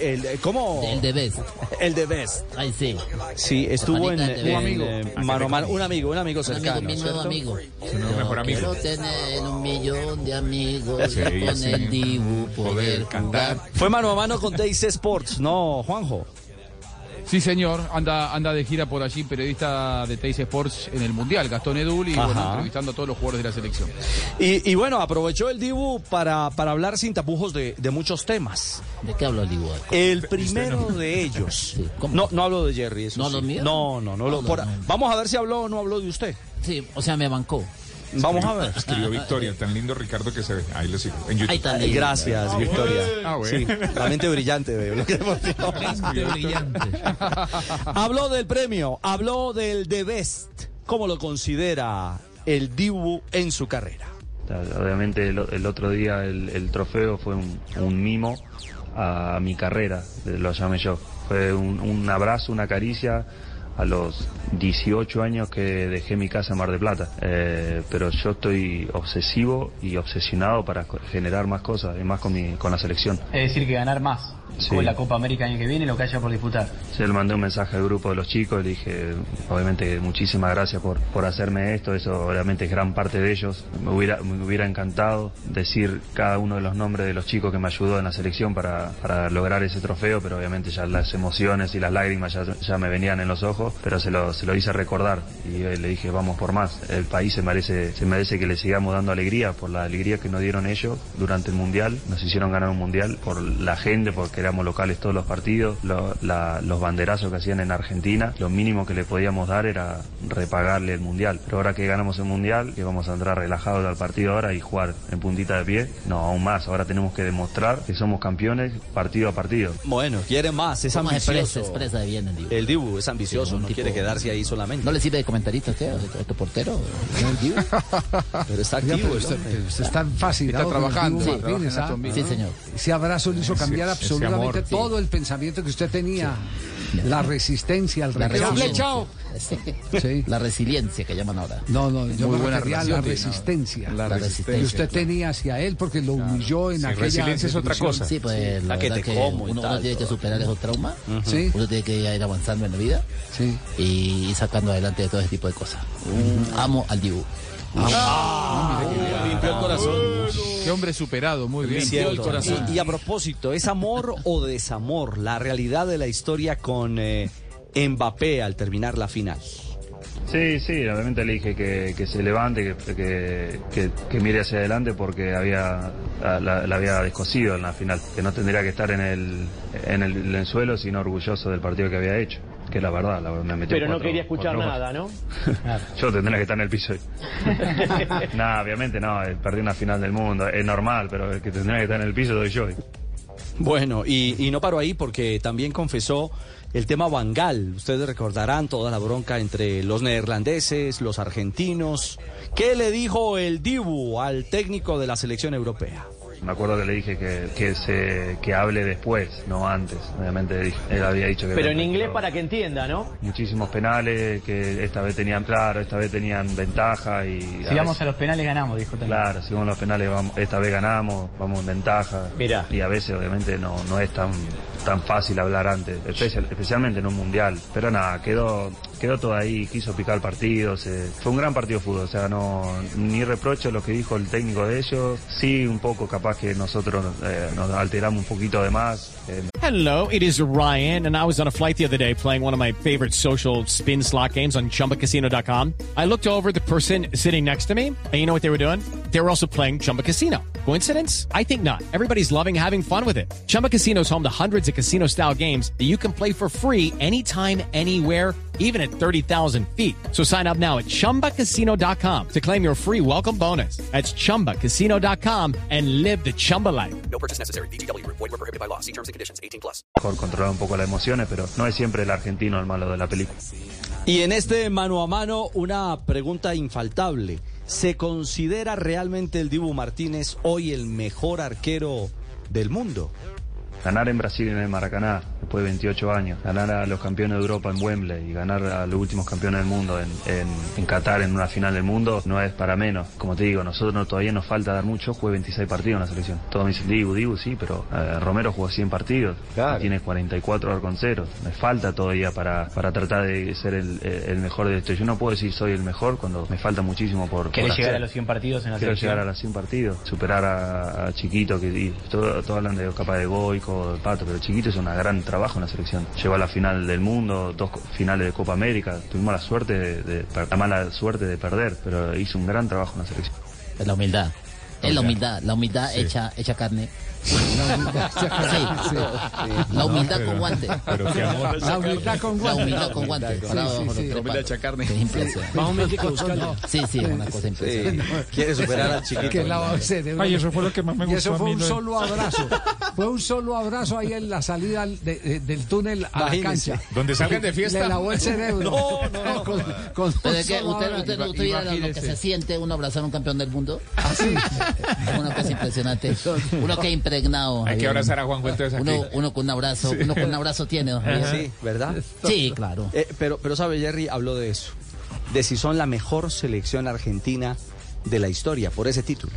El, eh, ¿cómo? El de Best. El de Best. Ay, sí. Sí, estuvo en, en, eh, mano a mano, un amigo, un amigo Un amigo, cercano. mi nuevo ¿cierto? amigo. mejor Yo amigo. Quiero tener un millón de amigos Sí, con sí. el Dibu poder cantar. Fue mano a mano con Days Sports, ¿no, Juanjo? Sí, señor, anda, anda de gira por allí, periodista de Teis Sports en el Mundial, Gastón Edul, y Ajá. bueno, entrevistando a todos los jugadores de la selección. Y, y bueno, aprovechó el Dibu para, para hablar sin tapujos de, de muchos temas. ¿De qué hablo el Dibu? El primero de ellos. No, no hablo de Jerry, eso ¿No sí. No, no, no. lo- No, por- no, no. Vamos a ver si habló o no habló de usted. Sí, o sea, me bancó. Vamos a ver. Escribió Victoria, tan lindo Ricardo que se ve. Ahí lo sigo. En YouTube. Ahí está lindo. Gracias, Victoria. Ah, bueno. Sí, la mente brillante veo. Lo que demostró. habló del premio, habló del The Best. ¿Cómo lo considera el Dibu en su carrera? Obviamente el, el otro día el, el trofeo fue un, un mimo a mi carrera, lo llamé yo. Fue un, un abrazo, una caricia a los 18 años que dejé mi casa en Mar de Plata. Eh, pero yo estoy obsesivo y obsesionado para generar más cosas, y más con, mi, con la selección. Es decir, que ganar más Sí. con la Copa América año que viene, lo que haya por disputar. Yo le mandé un mensaje al grupo de los chicos, le dije, obviamente, muchísimas gracias por, por hacerme esto, eso obviamente es gran parte de ellos. Me hubiera, me hubiera encantado decir cada uno de los nombres de los chicos que me ayudó en la selección para, para lograr ese trofeo, pero obviamente ya las emociones y las lágrimas ya, ya me venían en los ojos, pero se lo, se lo hice recordar y le dije, vamos por más. El país se merece, se merece que le sigamos dando alegría por la alegría que nos dieron ellos durante el Mundial, nos hicieron ganar un Mundial por la gente, porque éramos locales todos los partidos, lo- la- los banderazos que hacían en Argentina, lo mínimo que le podíamos dar era repagarle el Mundial. Pero ahora que ganamos el Mundial, que vamos a entrar relajados al partido ahora y jugar en puntita de pie, no, aún más, ahora tenemos que demostrar que somos campeones partido a partido. Bueno, quiere más, es ¿Cómo se expresa, ambicioso. expresa bien el Dibu? El Dibu es ambicioso, Sí, no tipo- quiere quedarse ahí solamente. ¿No le sirve de comentarista a usted, a este portero? ¿No, el Dibu? Pero está activo usted, está Está con el trabajando, sí, ¿ah? Sí, señor. Ese abrazo le hizo cambiar ese absolutamente amor, sí. todo el pensamiento que usted tenía. La resistencia, el La rechazo. resiliencia. Sí. La resiliencia que llaman ahora. No, no, yo Muy me buena refería a la resistencia La La que resistencia. usted tenía hacia él porque lo humilló en Sí, aquella resiliencia es otra cosa. Sí, pues la La que te que como uno, tal, uno tiene que superar esos traumas, Sí, uno tiene que ir avanzando en la vida sí. y sacando adelante de todo ese tipo de cosas. Amo al Dibu. Limpió el corazón. Qué hombre superado, muy bien. Y, y a propósito, ¿es amor o desamor la realidad de la historia con eh, Mbappé al terminar la final? Sí, sí, obviamente le dije que, que se levante, que, que, que- que mire hacia adelante porque había la, la había descosido en la final, que no tendría que estar en el, en el, en el suelo, sino orgulloso del partido que había hecho, que la verdad, la, me metió Pero no quería escuchar cuatro nada, ¿no? Yo tendría que estar en el piso. no, obviamente no, eh, perdí una final del mundo, es normal, pero el que tendría que estar en el piso soy yo. Bueno, y, y no paro ahí porque también confesó el tema Bangal. Ustedes recordarán toda la bronca entre los neerlandeses, los argentinos. ¿Qué le dijo el Dibu al técnico de la selección europea? Me acuerdo que le dije que, que, se, que hable después, no antes. Obviamente él había dicho que... Pero en inglés para que entienda, ¿no? muchísimos penales que esta vez tenían claro, esta vez tenían ventaja y Si vamos veces- a los penales ganamos, dijo también. claro, si vamos a los penales vamos- esta vez ganamos, vamos en ventaja. Mirá. Y a veces obviamente no, no es tan tan fácil hablar antes, especial- especialmente en un mundial. Pero nada, quedó quedó todo ahí, quiso picar el partido, se- fue un gran partido de fútbol, o sea, no ni reprocho lo que dijo el técnico de ellos, sí un poco capaz que nosotros eh, nos alteramos un poquito de más. eh, Hello, it is Ryan, and I was on a flight the other day playing one of my favorite social spin slot games on chumbacasino.com. I looked over at the person sitting next to me, and you know what they were doing? They were also playing Chumba Casino. Coincidence? I think not. Everybody's loving having fun with it. Chumba Casino is home to hundreds of casino style games that you can play for free anytime, anywhere even at 30,000 feet. So sign up now at chumbacasino.com to claim your free welcome bonus. That's chumbacasino.com and live the Chumba life. No purchase necessary. BGW. Void were prohibited by law. See terms and conditions. 18 plus. Mejor controlar un poco las emociones, pero no es siempre el argentino el malo de la película. Y en este mano a mano, una pregunta infaltable. ¿Se considera realmente el Dibu Martínez hoy el mejor arquero del mundo? Ganar en Brasil en el Maracaná, después de 28 años, ganar a los campeones de Europa en Wembley y ganar a los últimos campeones del mundo en, en, en Qatar en una final del mundo no es para menos. Como te digo, nosotros no, todavía nos falta dar mucho, jugué 26 partidos en la selección. Todos me dicen, Dibu, Dibu, sí, pero eh, Romero jugó 100 partidos, y tiene 44 arconceros. Me falta todavía para, para tratar de ser el, el mejor de esto. Yo no puedo decir soy el mejor cuando me falta muchísimo por, ¿Querés por llegar hacer. a los 100 partidos en la Quiero selección? llegar a los 100 partidos, superar a, a Chiquito, que y todo- todos hablan de capaz de Goico, de Pato, pero Chiquito hizo un gran trabajo en la selección. Llegó a la final del mundo, dos finales de Copa América, tuvimos la suerte de, de- la mala suerte de perder, pero hizo un gran trabajo en la selección. Es la humildad. Es la humildad, la humildad hecha, hecha carne. Sí. La humildad con guante. La humildad con La guante. humildad con guante. Tres Humildad hecha palos. carne. Es impresionante. Más o menos que buscarlo. Sí, sí, es una cosa impresionante. Quiere superar al Chiquito. Ay, eso fue lo que más me Y eso gustó a fue mí, un solo abrazo. Fue un solo abrazo ahí en la salida de- de- del túnel a la cancha. Donde salgan de fiesta. Le lavó el cerebro. No, no, no. Usted, abrazo. usted, usted viera lo- que se siente uno abrazar a un campeón del mundo. Es una cosa impresionante. Uno que impregnado. Hay que Javier. abrazar a Juanjo entonces aquí. Uno, uno con un abrazo, uno con un abrazo tiene, Javier. Sí, ¿verdad? Sí, claro. Eh, pero, pero sabe, Jerry habló de eso. De si son la mejor selección argentina de la historia por ese título.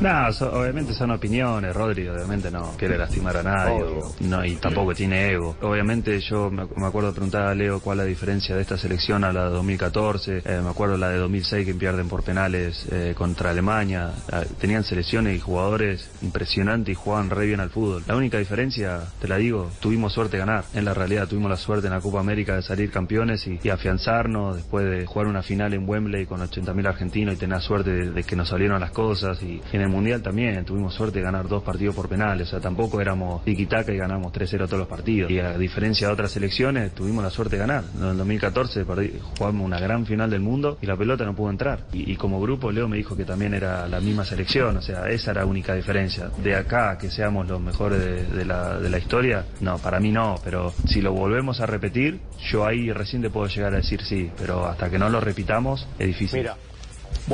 No, so- obviamente son opiniones, Rodri obviamente no quiere lastimar a nadie o- no, y tampoco tiene ego. Obviamente yo me, me acuerdo de preguntar a Leo cuál es la diferencia de esta selección a la de 2014, eh, me acuerdo la de 2006 que pierden por penales eh, contra Alemania, Ah, tenían selecciones y jugadores impresionantes y jugaban re bien al fútbol. La única diferencia, te la digo, tuvimos suerte de ganar. En la realidad tuvimos la suerte en la Copa América de salir campeones y, y afianzarnos después de jugar una final en Wembley con 80.000 argentinos y tener suerte de, de que nos salieron las cosas y en el Mundial también tuvimos suerte de ganar dos partidos por penales, o sea, tampoco éramos tiquitaca y ganamos 3-0 todos los partidos. Y a diferencia de otras selecciones, tuvimos la suerte de ganar. En el 2014 perdí- jugamos una gran final del mundo y la pelota no pudo entrar. Y, como grupo, Leo me dijo que también era la misma selección, o sea, esa era la única diferencia. De acá que seamos los mejores de, la, de la historia, no, para mí no, pero si lo volvemos a repetir, yo ahí recién te puedo llegar a decir sí, pero hasta que no lo repitamos es difícil.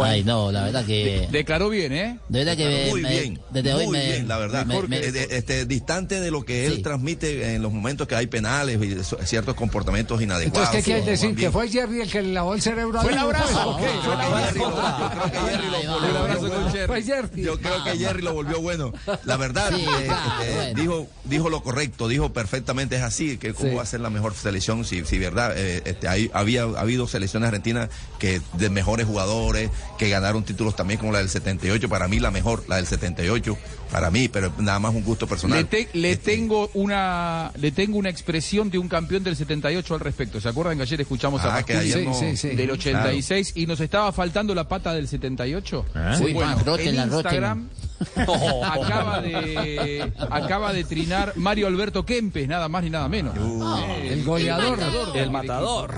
Ay, no, la verdad que. Declaró bien, ¿eh? De verdad que Muy me- bien, desde hoy muy me, bien, la verdad. me- me- de- este, distante de lo que él Sí. transmite en los momentos que hay penales y ciertos comportamientos inadecuados. Entonces, ¿qué quieres decir? ¿Que fue Jerry el que le lavó el cerebro a Fue el pues? abrazo. Que Jerry lo- yo creo que Jerry lo volvió Un abrazo bueno. con Jerry. Fue Jerry. Yo creo que Jerry lo volvió bueno. La verdad, Sí, eh, claro, eh, bueno. dijo, dijo lo correcto, dijo perfectamente es así, que cómo Sí. va a ser la mejor selección, si, si verdad, eh, este, hay- había ha habido selecciones argentinas que de mejores jugadores, que ganaron títulos también como la del 78, para mí la mejor, la del 78, para mí, pero nada más un gusto personal. Le, te- le Este, tengo una le tengo una expresión de un campeón del 78 al respecto. ¿Se acuerdan que ayer escuchamos Ah, a ayer no- Sí, sí, sí. del 86 y nos estaba faltando la pata del 78? ¿Ah? Bueno, rótenla, en Instagram acaba de acaba de trinar Mario Alberto Kempes, nada más ni nada menos. El goleador. El matador.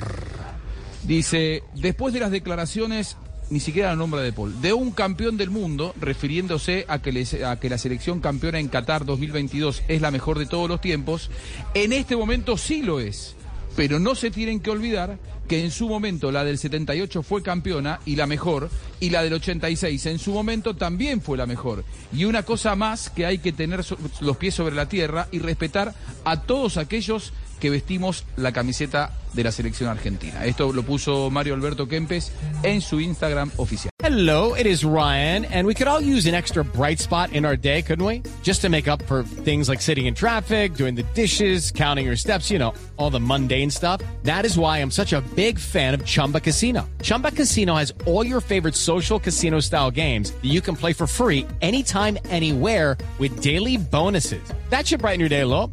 Dice, después de las declaraciones, ni siquiera la nombra de Paul, de un campeón del mundo, refiriéndose a que, les- a que la selección campeona en Qatar 2022 es la mejor de todos los tiempos, en este momento sí lo es. Pero no se tienen que olvidar que en su momento la del 78 fue campeona y la mejor, y la del 86 en su momento también fue la mejor. Y una cosa más que hay que tener los pies sobre la tierra y respetar a todos aquellos que vestimos la camiseta de la selección argentina. Esto lo puso Mario Alberto Kempes en su Instagram oficial. Hello, it is Ryan, and we could all use an extra bright spot in our day, couldn't we? Just to make up for things like sitting in traffic, doing the dishes, counting your steps, you know, all the mundane stuff. That is why I'm such a big fan of Chumba Casino. Chumba Casino has all your favorite social casino style games that you can play for free anytime, anywhere with daily bonuses. That should brighten your day a little.